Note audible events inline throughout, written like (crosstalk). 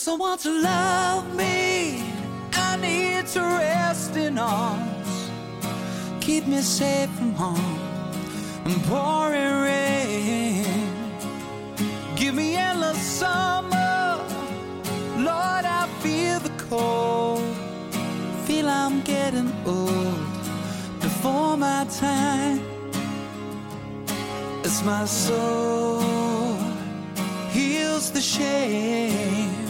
Someone to love me. I need to rest in arms. Keep me safe from harm and pouring rain. Give me endless summer. Lord, I feel the cold. Feel I'm getting old before my time. As my soul heals the shame.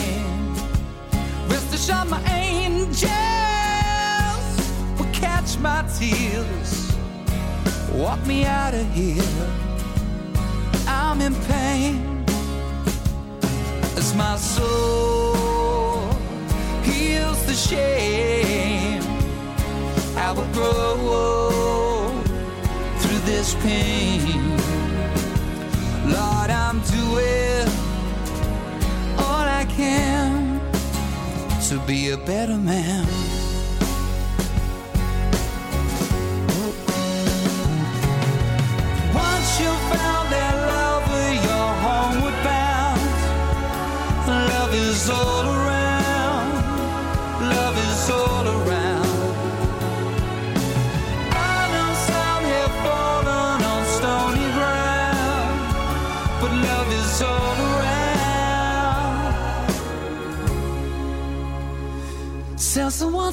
Rest assured, my angels will catch my tears, walk me out of here. I'm in pain as my soul heals the shame. I will grow through this pain. Lord, I'm doing all I can to be a better man.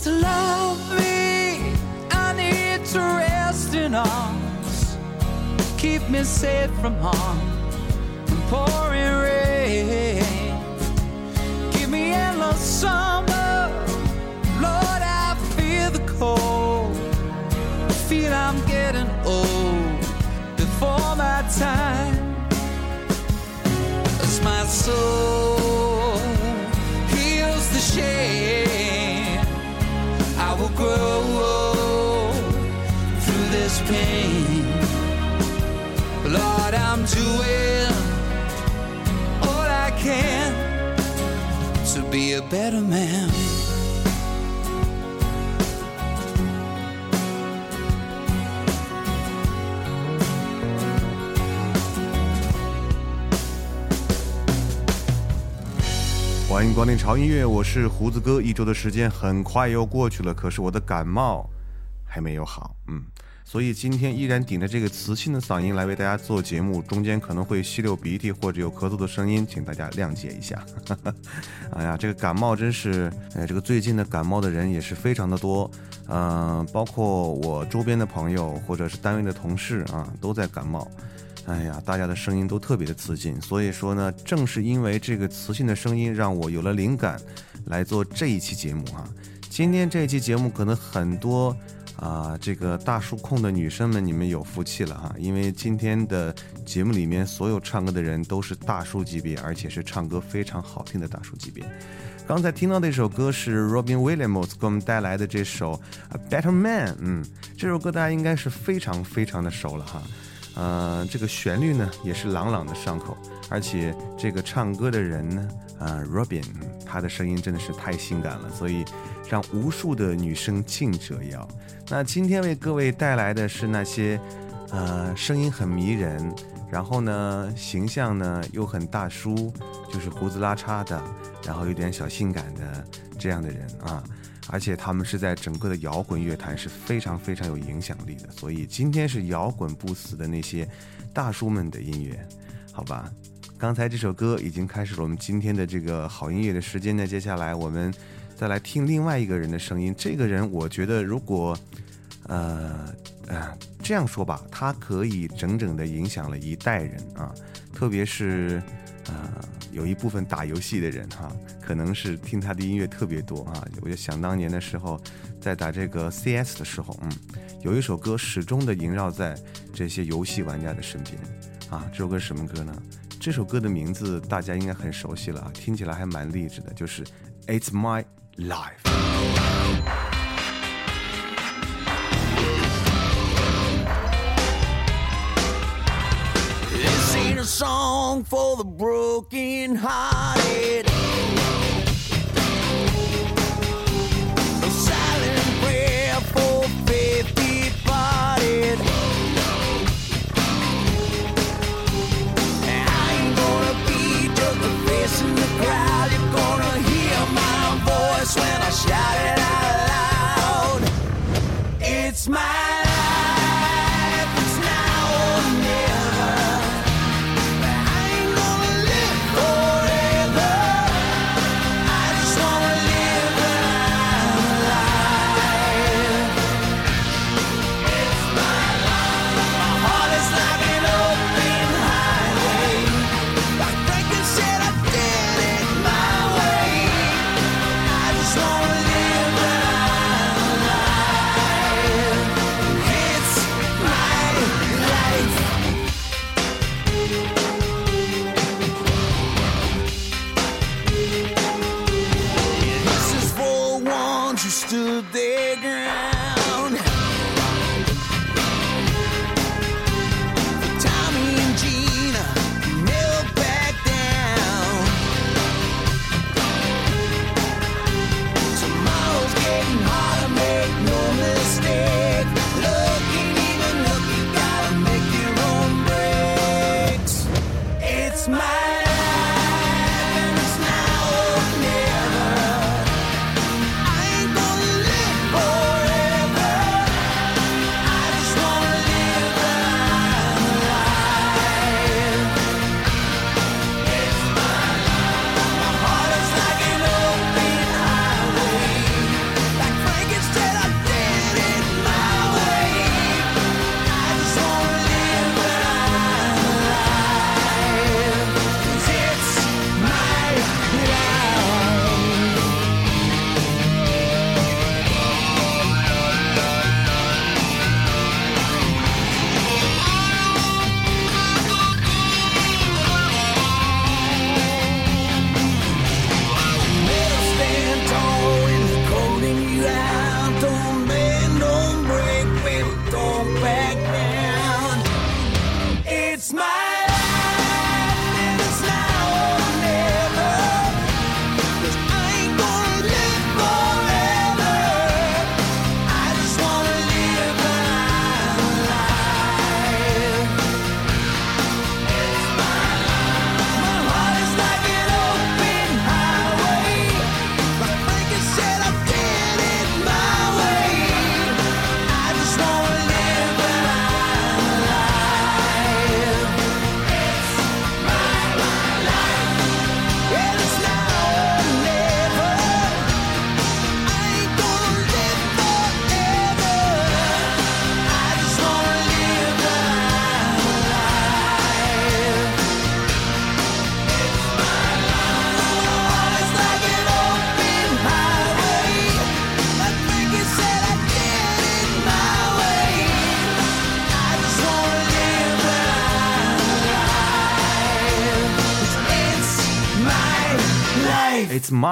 To love me. I need to rest in arms. Keep me safe from harm and pouring rain. Give me endless summer. Lord, I feel the cold. Feel I'm getting old to will i can to be a better man (laughs) 欢迎光临潮音乐，我是胡子哥。一周的时间很快又过去了，可是我的感冒还没有好，嗯，所以今天依然顶着这个磁性的嗓音来为大家做节目，中间可能会吸溜鼻涕或者有咳嗽的声音，请大家谅解一下。(laughs) 哎呀，这个感冒真是，哎，这个最近的感冒的人也是非常的多，嗯、包括我周边的朋友或者是单位的同事啊，都在感冒。哎呀，大家的声音都特别的磁性，所以说呢，正是因为这个磁性的声音，让我有了灵感，来做这一期节目哈、今天这一期节目，可能很多啊、这个大叔控的女生们，你们有福气了哈，因为今天的节目里面，所有唱歌的人都是大叔级别，而且是唱歌非常好听的大叔级别。刚才听到的一首歌是 Robin Williams 给我们带来的这首《A Better Man》，嗯，这首歌大家应该是非常非常的熟了哈。呃，这个旋律呢也是朗朗的上口，而且这个唱歌的人呢，呃，Robin，他的声音真的是太性感了，所以让无数的女生竞折腰。那今天为各位带来的是那些，呃，声音很迷人，然后呢，形象呢又很大叔，就是胡子拉碴的，然后有点小性感的这样的人啊。而且他们是在整个的摇滚乐坛是非常非常有影响力的。所以今天是摇滚不死的那些大叔们的音乐，好吧？刚才这首歌已经开始了我们今天的这个好音乐的时间呢。接下来我们再来听另外一个人的声音。这个人，我觉得如果，呃呃，这样说吧，他可以整整的影响了一代人啊，特别是呃有一部分打游戏的人哈，可能是听他的音乐特别多啊。我就想当年的时候，在打这个 CS 的时候，嗯，有一首歌始终的萦绕在这些游戏玩家的身边啊。这首歌什么歌呢？这首歌的名字大家应该很熟悉了啊，听起来还蛮励志的，就是《It's My Life》。This ain't a song for the broken hearted.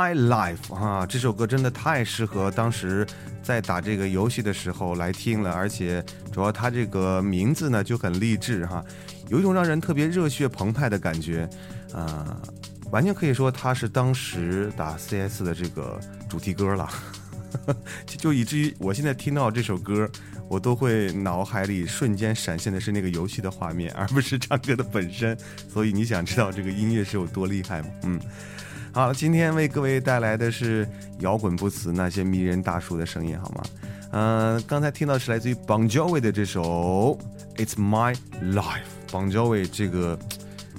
My life 啊，这首歌真的太适合当时在打这个游戏的时候来听了，而且主要它这个名字呢就很励志哈，有一种让人特别热血澎湃的感觉，啊、完全可以说它是当时打 CS 的这个主题歌了，就 (laughs) 就以至于我现在听到这首歌，我都会脑海里瞬间闪现的是那个游戏的画面，而不是唱歌的本身。所以你想知道这个音乐是有多厉害吗？嗯。好，今天为各位带来的是摇滚不死那些迷人大叔的声音，好吗？嗯、刚才听到是来自于 Bon Jovi 的这首《It's My Life》。Bon Jovi 这个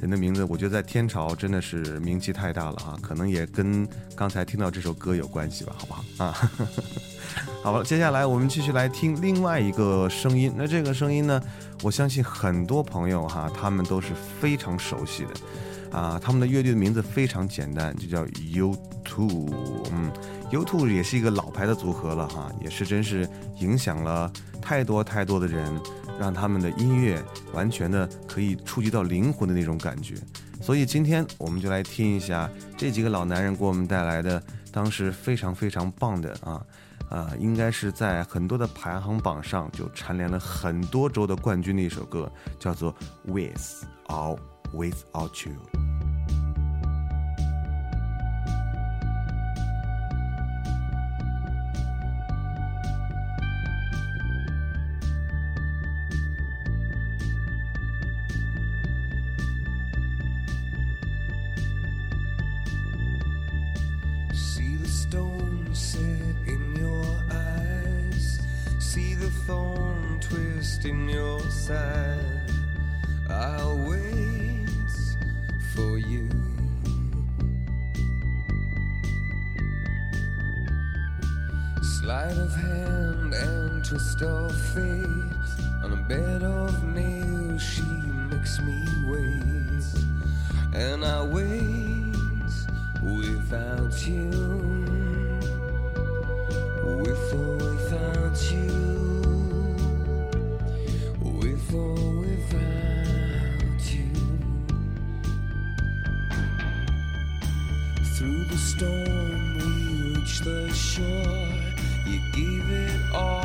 人的名字，我觉得在天朝真的是名气太大了啊，可能也跟刚才听到这首歌有关系吧，好不好啊？(laughs) 好了，接下来我们继续来听另外一个声音。那这个声音呢，我相信很多朋友哈，他们都是非常熟悉的啊。他们的乐队的名字非常简单，就叫 U2。嗯，U2 也是一个老牌的组合了哈，也是真是影响了太多太多的人，让他们的音乐完全的可以触及到灵魂的那种感觉。所以今天我们就来听一下这几个老男人给我们带来的当时非常非常棒的啊。啊、应该是在很多的排行榜上就蝉联了很多周的冠军的一首歌，叫做《With or Without You》。Storm, we reach the shore. You gave it all,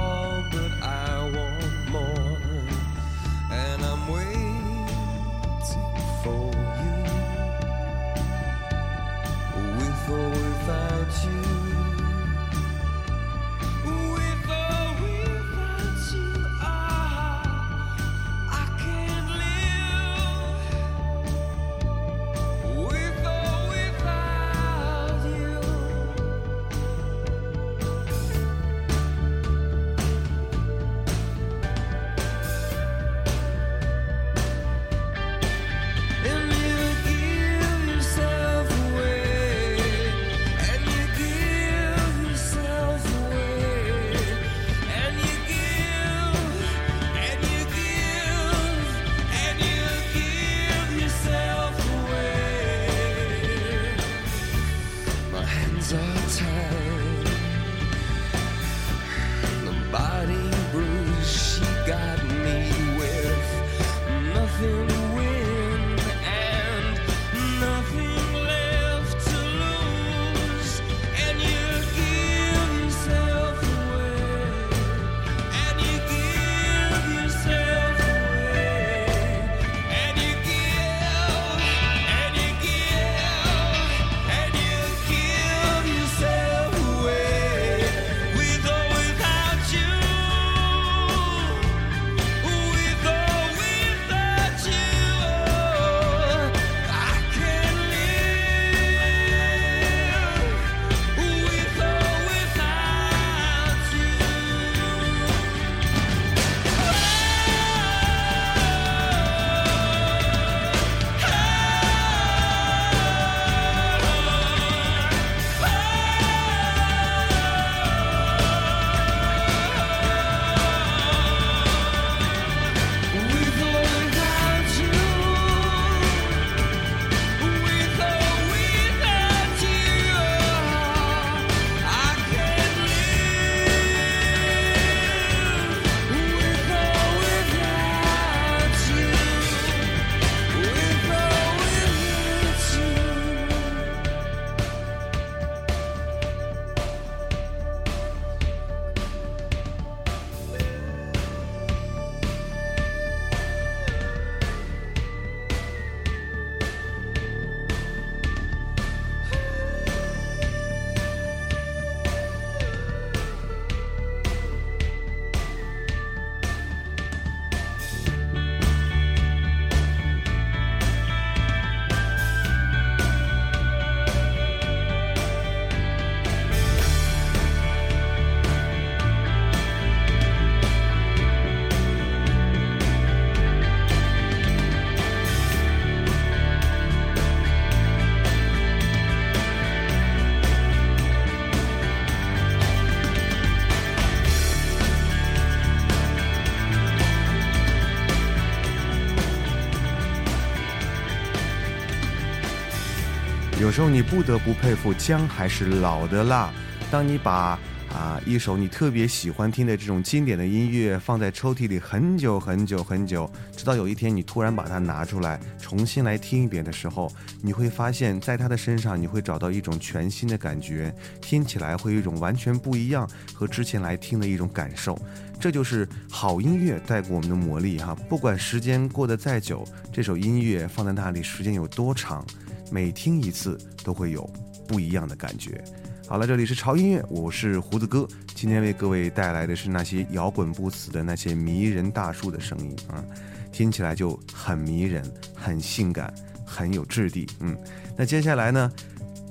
时候你不得不佩服姜还是老的辣。当你把啊一首你特别喜欢听的这种经典的音乐放在抽屉里很久很久很久，直到有一天你突然把它拿出来重新来听一遍的时候，你会发现在他的身上你会找到一种全新的感觉，听起来会有一种完全不一样和之前来听的一种感受。这就是好音乐带给我们的魔力哈！不管时间过得再久，这首音乐放在那里时间有多长，每听一次都会有不一样的感觉。好了，这里是潮音乐，我是胡子哥，今天为各位带来的是那些摇滚不死的那些迷人大叔的声音啊，听起来就很迷人、很性感、很有质地。嗯，那接下来呢，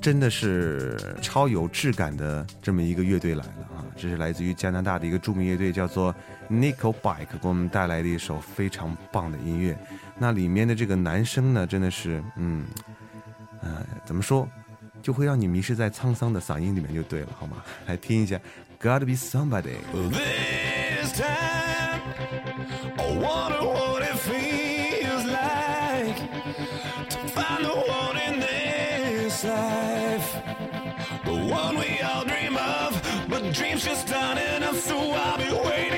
真的是超有质感的这么一个乐队来了啊，这是来自于加拿大的一个著名乐队，叫做 Nickelback，给我们带来的一首非常棒的音乐。那里面的这个男生呢，真的是，嗯，呃，怎么说？就会让你迷失在沧桑的嗓音里面就对了，好吗？来听一下，Gotta be (laughs) somebody。 This time, I wonder what it feels like to find the one in this life, the one we all dream of, but dreams just aren't enough. So I'll be waiting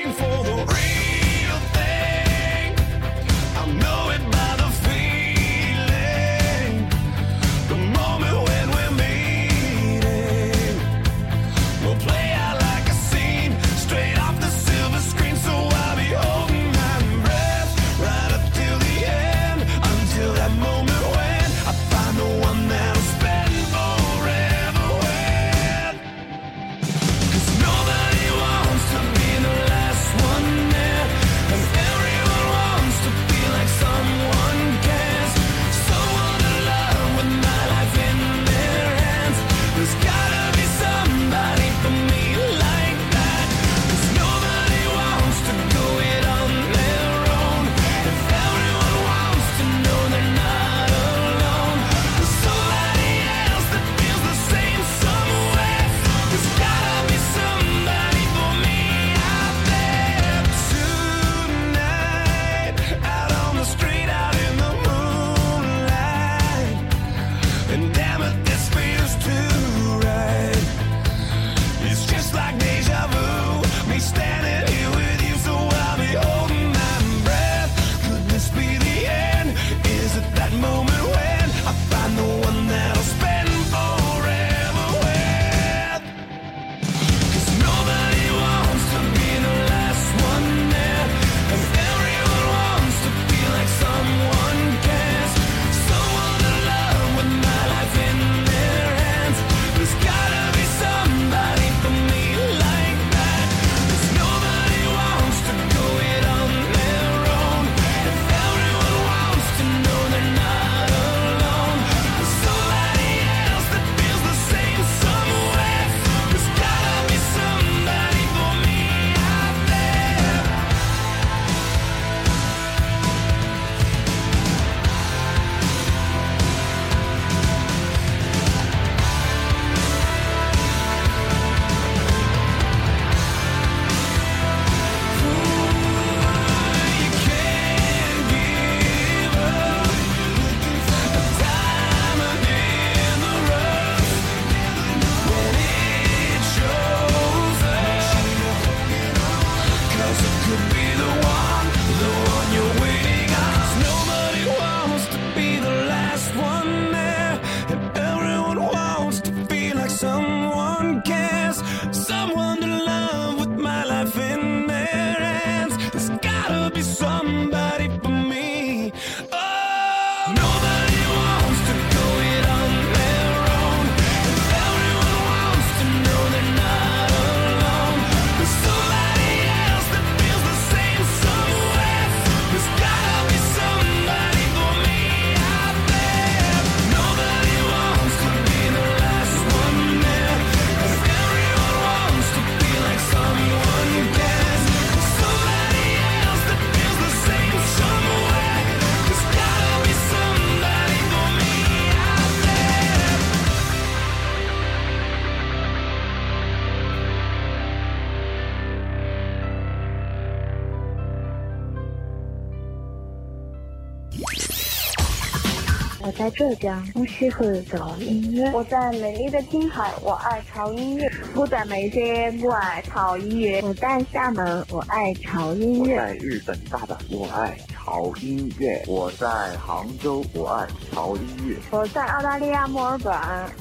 江，我喜欢潮音乐。我在美丽的青海，我爱潮音乐。我在眉间，我爱潮音乐。我在厦门，我爱潮音乐。我在日本大阪，我爱潮音乐。我在杭州，我爱潮音乐。我在澳大利亚墨尔本，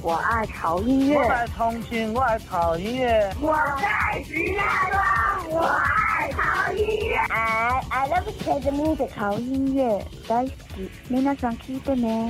我爱潮音乐。我在重庆，我爱潮音乐。我在石家庄，我爱潮音乐。 I I love jazz music，潮音乐大好き。皆さん聞いてね。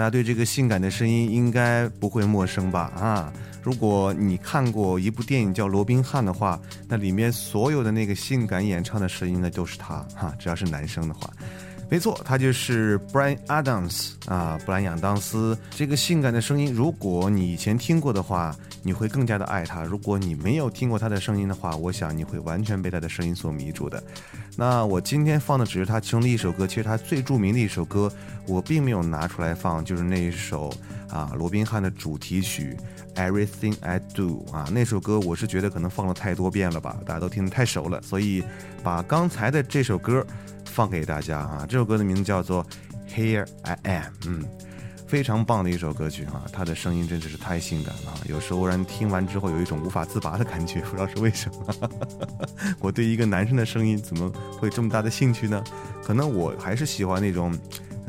大家对这个性感的声音应该不会陌生吧？啊，如果你看过一部电影叫《罗宾汉》的话，那里面所有的那个性感演唱的声音呢，都是他哈，只要是男生的话。没错，他就是 Brian Adams 啊，布兰·亚当斯。这个性感的声音，如果你以前听过的话，你会更加的爱他；如果你没有听过他的声音的话，我想你会完全被他的声音所迷住的。那我今天放的只是他其中的一首歌，其实他最著名的一首歌，我并没有拿出来放，就是那一首啊，罗宾汉的主题曲《Everything I Do》啊，那首歌我是觉得可能放了太多遍了吧，大家都听得太熟了，所以把刚才的这首歌。放给大家啊！这首歌的名字叫做《Here I Am》，嗯，非常棒的一首歌曲哈。他的声音真的是太性感了，有时候让人听完之后有一种无法自拔的感觉，(laughs) 不知道是为什么。(laughs) 我对一个男生的声音怎么会这么大的兴趣呢？可能我还是喜欢那种，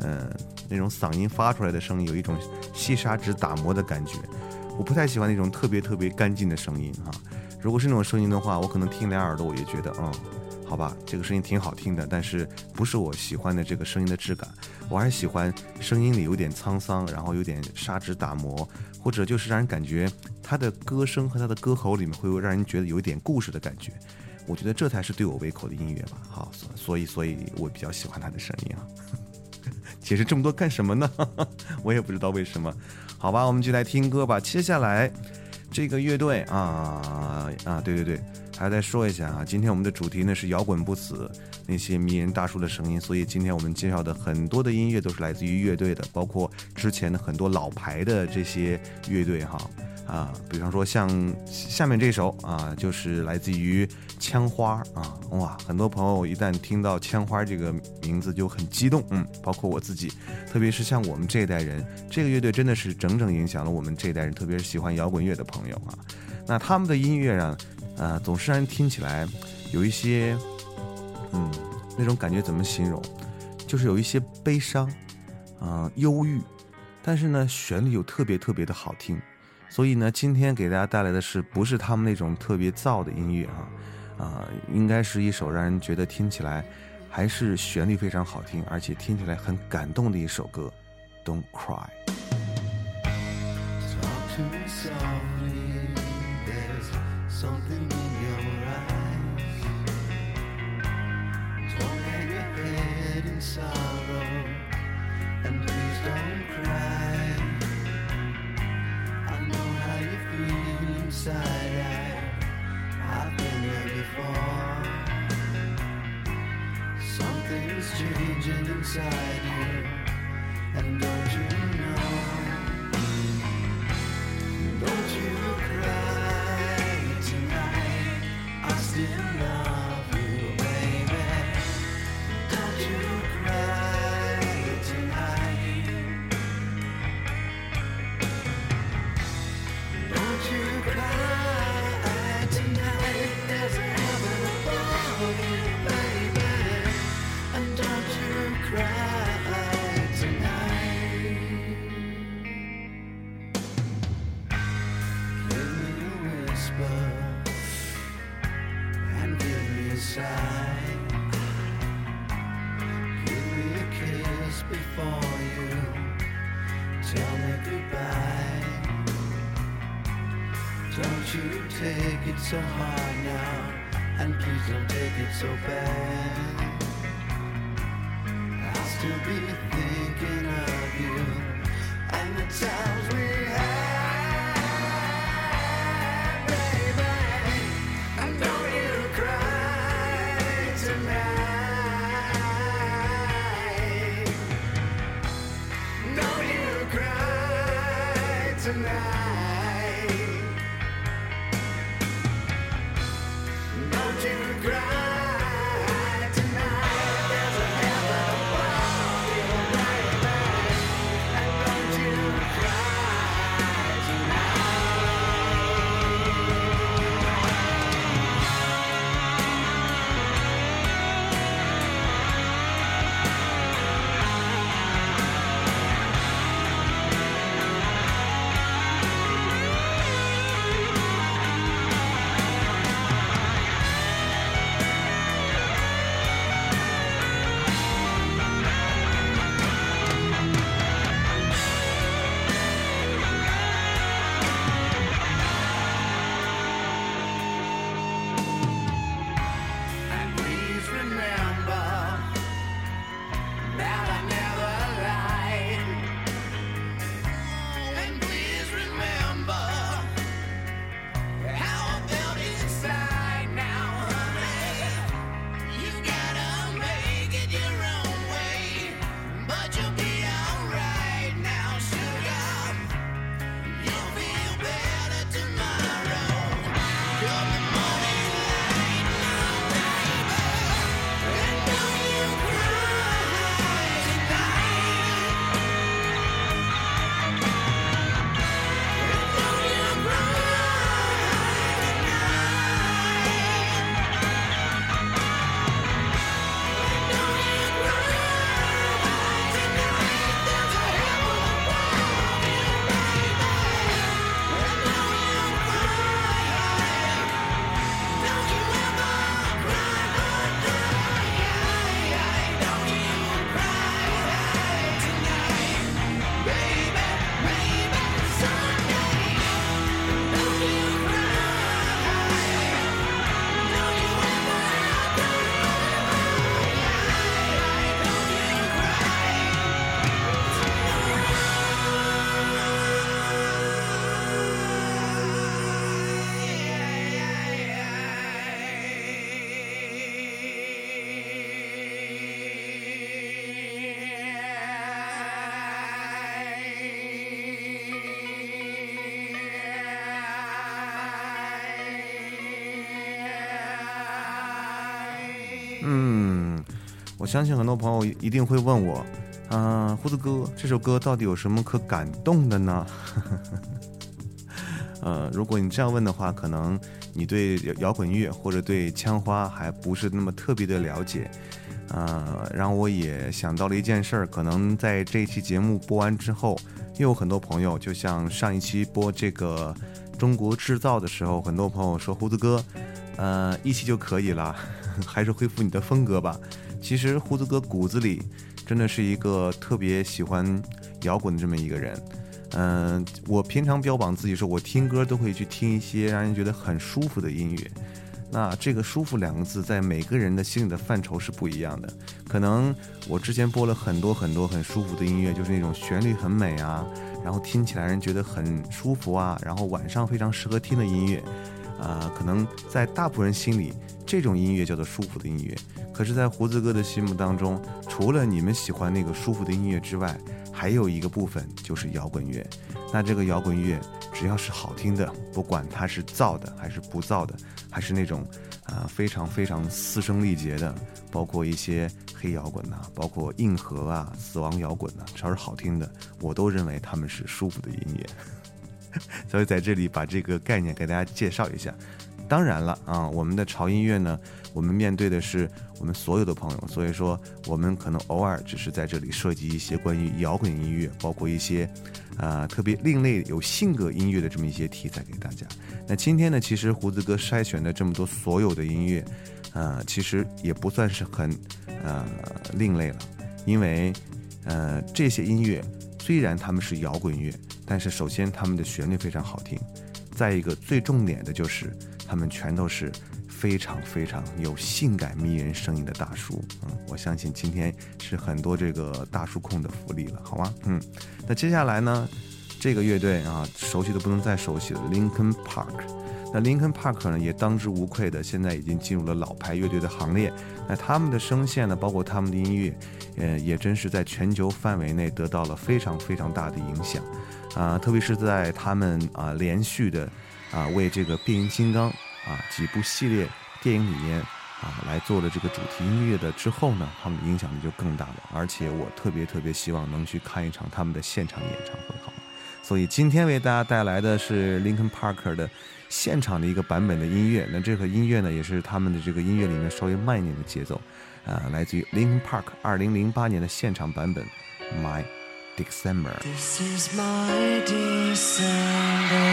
嗯，那种嗓音发出来的声音有一种细砂纸打磨的感觉。我不太喜欢那种特别特别干净的声音哈。如果是那种声音的话，我可能听两耳朵我也觉得，嗯。好吧，这个声音挺好听的，但是不是我喜欢的这个声音的质感。我还是喜欢声音里有点沧桑，然后有点砂纸打磨，或者就是让人感觉他的歌声和他的歌喉里面会让人觉得有一点故事的感觉。我觉得这才是对我胃口的音乐吧。好，所以所以我比较喜欢他的声音啊。(laughs) 解释这么多干什么呢？(laughs) 我也不知道为什么。好吧，我们就来听歌吧。接下来这个乐队啊啊，对对对。还再说一下啊，今天我们的主题呢是摇滚不死，那些迷人大叔的声音，所以今天我们介绍的很多的音乐都是来自于乐队的，包括之前的很多老牌的这些乐队哈。啊，比方说像下面这首啊，就是来自于枪花啊，哇，很多朋友一旦听到枪花这个名字就很激动，嗯，包括我自己，特别是像我们这一代人，这个乐队真的是整整影响了我们这一代人，特别是喜欢摇滚乐的朋友啊，那他们的音乐呢？呃，总是让人听起来有一些，嗯，那种感觉怎么形容？就是有一些悲伤，啊，忧郁，但是呢，旋律又特别特别的好听。所以呢，今天给大家带来的是不是他们那种特别燥的音乐啊？啊，应该是一首让人觉得听起来还是旋律非常好听，而且听起来很感动的一首歌。Don't cry。something in your eyes. Don't hang your head in sorrow, and please don't cry. I know how you feel inside. I've been there before. Something's changing inside you, and 相信很多朋友一定会问我，嗯，胡子哥，这首歌到底有什么可感动的呢？(laughs) 呃，如果你这样问的话，可能你对摇滚乐或者对枪花还不是那么特别的了解。呃，让我也想到了一件事儿，可能在这一期节目播完之后，又有很多朋友，就像上一期播这个中国制造的时候，很多朋友说胡子哥，呃，一期就可以了，(laughs) 还是恢复你的风格吧。其实胡子哥骨子里真的是一个特别喜欢摇滚的这么一个人。嗯，我平常标榜自己说，我听歌都会去听一些让人觉得很舒服的音乐。那这个“舒服”两个字，在每个人的心里的范畴是不一样的。可能我之前播了很多很多很舒服的音乐，就是那种旋律很美啊，然后听起来人觉得很舒服啊，然后晚上非常适合听的音乐。啊，可能在大部分人心里，这种音乐叫做舒服的音乐。可是，在胡子哥的心目当中，除了你们喜欢那个舒服的音乐之外，还有一个部分就是摇滚乐。那这个摇滚乐，只要是好听的，不管它是造的还是不造的，还是那种啊非常非常嘶声力竭的，包括一些黑摇滚呐，包括硬核啊、死亡摇滚呐，只要是好听的，我都认为他们是舒服的音乐。(laughs) 所以在这里把这个概念给大家介绍一下。当然了啊，我们的潮音乐呢，我们面对的是我们所有的朋友，所以说我们可能偶尔只是在这里涉及一些关于摇滚音乐，包括一些啊特别另类有性格音乐的这么一些题材给大家。那今天呢，其实胡子哥筛选的这么多所有的音乐，啊，其实也不算是很呃另类了，因为呃这些音乐虽然他们是摇滚乐。但是首先，他们的旋律非常好听，再一个最重点的就是，他们全都是非常非常有性感迷人声音的大叔。嗯，我相信今天是很多这个大叔控的福利了，好吗？嗯，那接下来呢，这个乐队啊，熟悉的不能再熟悉了，Linkin Park。那 Linkin Park 呢，也当之无愧的，现在已经进入了老牌乐队的行列。那他们的声线呢，包括他们的音乐，呃，也真是在全球范围内得到了非常非常大的影响。啊，特别是在他们啊连续的啊为这个变形金刚啊几部系列电影里面啊来做了这个主题音乐的之后呢，他们的影响力就更大了。而且我特别特别希望能去看一场他们的现场演唱会，好？所以今天为大家带来的是 Linkin Park 的现场的一个版本的音乐。那这个音乐呢，也是他们的这个音乐里面稍微慢一点的节奏，啊，来自于 Linkin Park 二零零八年的现场版本，My。December. This is my December.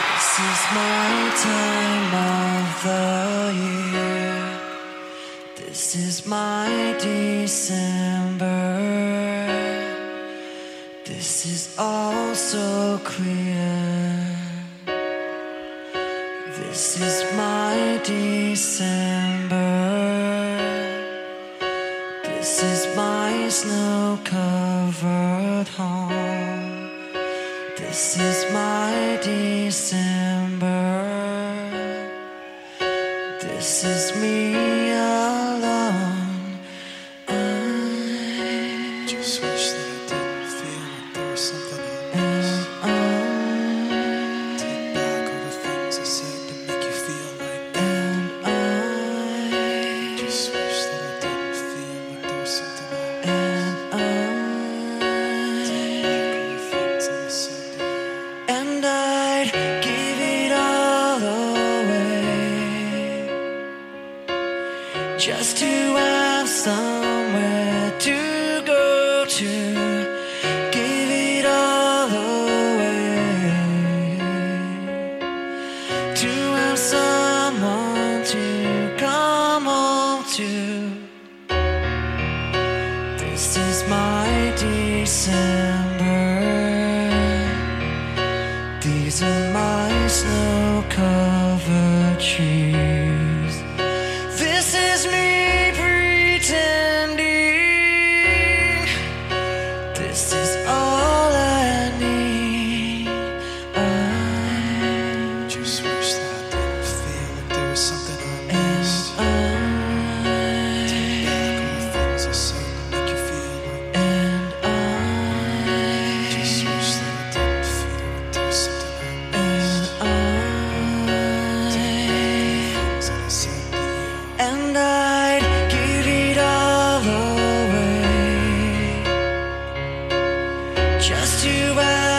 This is my time of the year. This is my December. This is all so clear. This is my December. This is my snow covered home. This is my December. This is me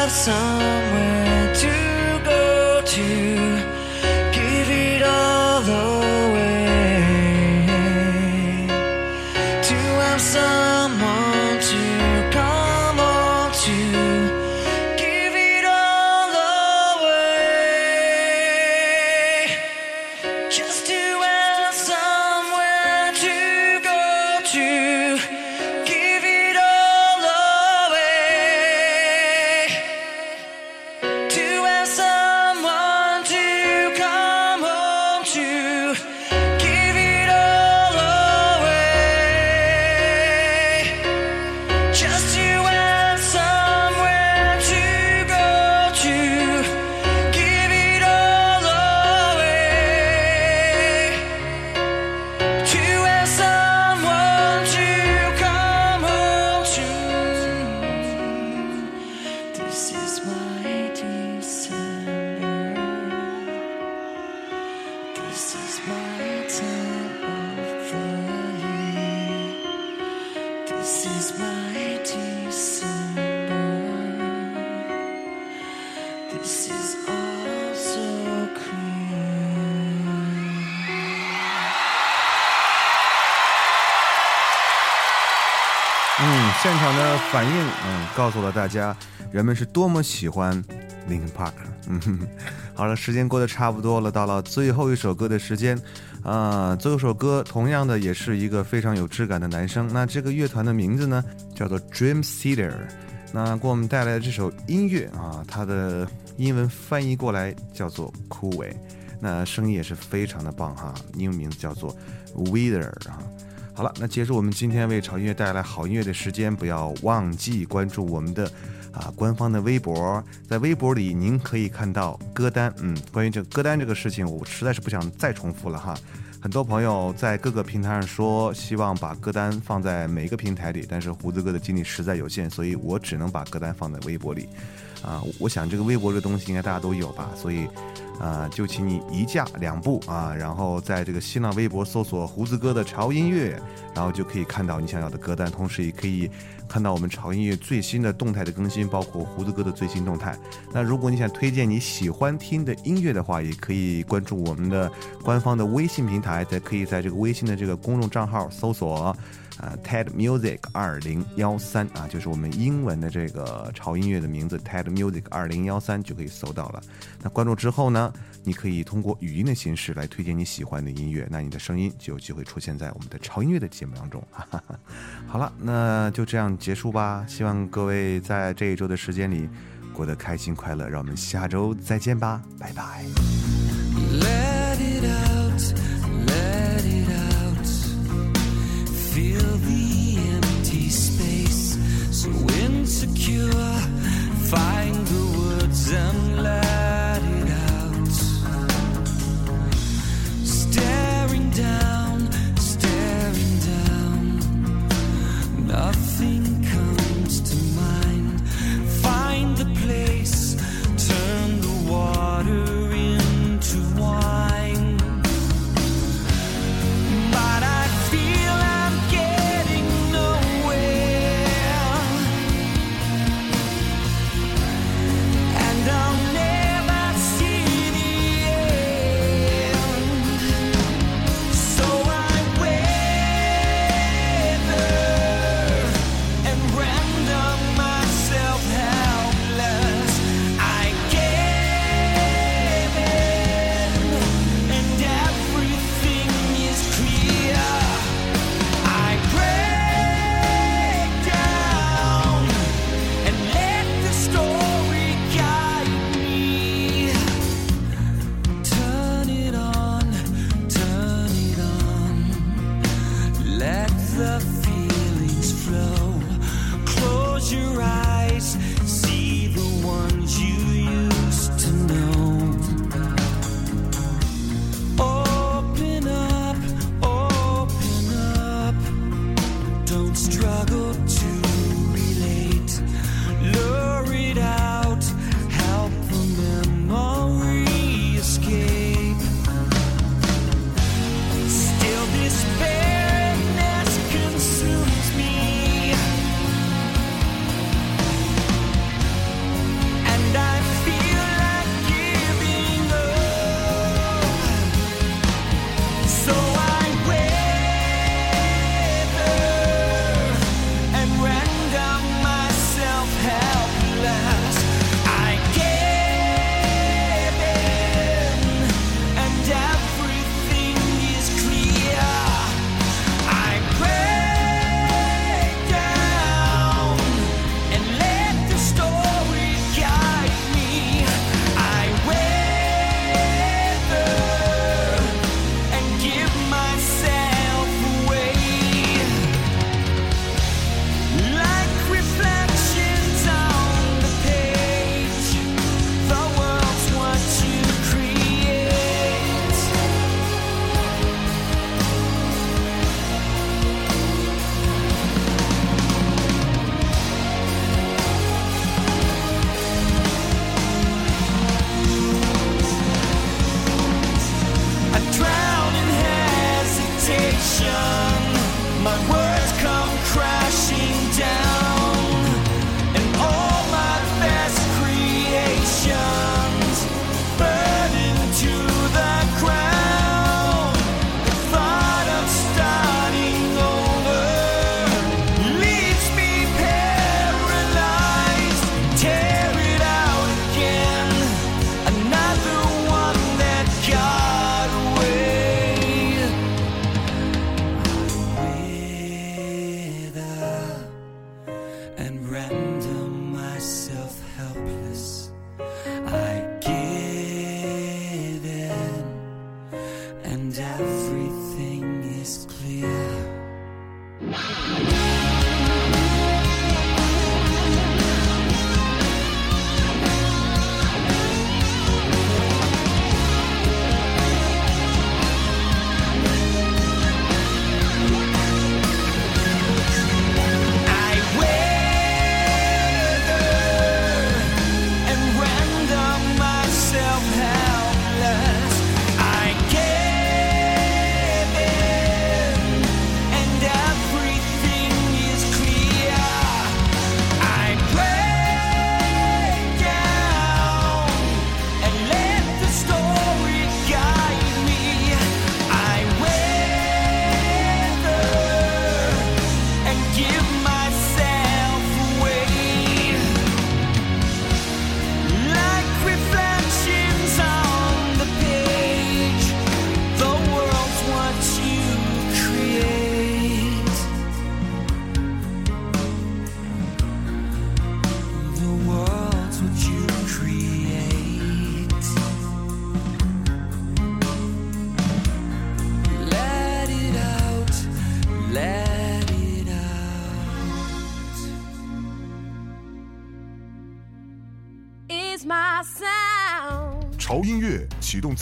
somewhere to go to, 反应，嗯，告诉了大家人们是多么喜欢 Linkin Park。嗯，哼好了，时间过得差不多了，到了最后一首歌的时间。啊、最后一首歌同样的也是一个非常有质感的男生。那这个乐团的名字呢，叫做 Dream Theater。那给我们带来的这首音乐啊，它的英文翻译过来叫做枯萎。那声音也是非常的棒哈，英文名字叫做 Wither 啊。好了，那结束我们今天为潮音乐带来好音乐的时间，不要忘记关注我们的啊官方的微博，在微博里您可以看到歌单。嗯，关于这个歌单这个事情，我实在是不想再重复了哈。很多朋友在各个平台上说希望把歌单放在每一个平台里，但是胡子哥的精力实在有限，所以我只能把歌单放在微博里。啊，我想这个微博这东西应该大家都有吧，所以，啊，就请你一架两步啊，然后在这个新浪微博搜索胡子哥的潮音乐，然后就可以看到你想要的歌单，同时也可以看到我们潮音乐最新的动态的更新，包括胡子哥的最新动态。那如果你想推荐你喜欢听的音乐的话，也可以关注我们的官方的微信平台，在可以在这个微信的这个公众账号搜索。啊、t e d Music 二零幺三啊，就是我们英文的这个潮音乐的名字，TED Music 二零幺三就可以搜到了。那关注之后呢，你可以通过语音的形式来推荐你喜欢的音乐，那你的声音就有机会出现在我们的潮音乐的节目当中。(laughs) 好了，那就这样结束吧。希望各位在这一周的时间里过得开心快乐，让我们下周再见吧，拜拜。Let it out, Close your eyes.